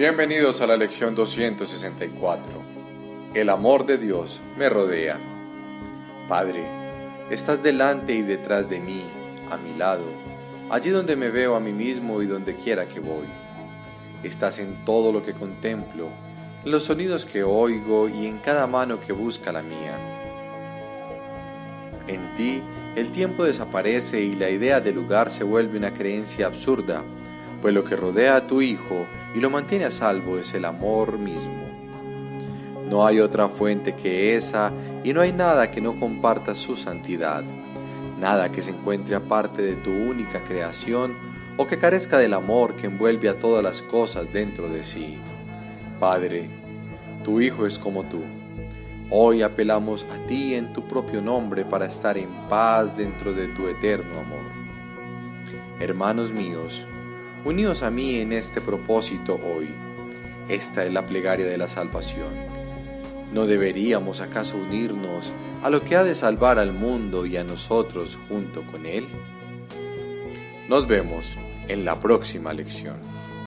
Bienvenidos a la lección 264. El amor de Dios me rodea. Padre, estás delante y detrás de mí, a mi lado, allí donde me veo a mí mismo y donde quiera que voy. Estás en todo lo que contemplo, en los sonidos que oigo y en cada mano que busca la mía. En ti el tiempo desaparece y la idea de lugar se vuelve una creencia absurda, pues lo que rodea a tu Hijo y lo mantiene a salvo es el amor mismo. No hay otra fuente que esa y no hay nada que no comparta su santidad, nada que se encuentre aparte de tu única creación o que carezca del amor que envuelve a todas las cosas dentro de sí. Padre, tu Hijo es como tú. Hoy apelamos a ti en tu propio nombre para estar en paz dentro de tu eterno amor. Hermanos míos, Uníos a mí en este propósito hoy. Esta es la plegaria de la salvación. ¿No deberíamos acaso unirnos a lo que ha de salvar al mundo y a nosotros junto con él? Nos vemos en la próxima lección.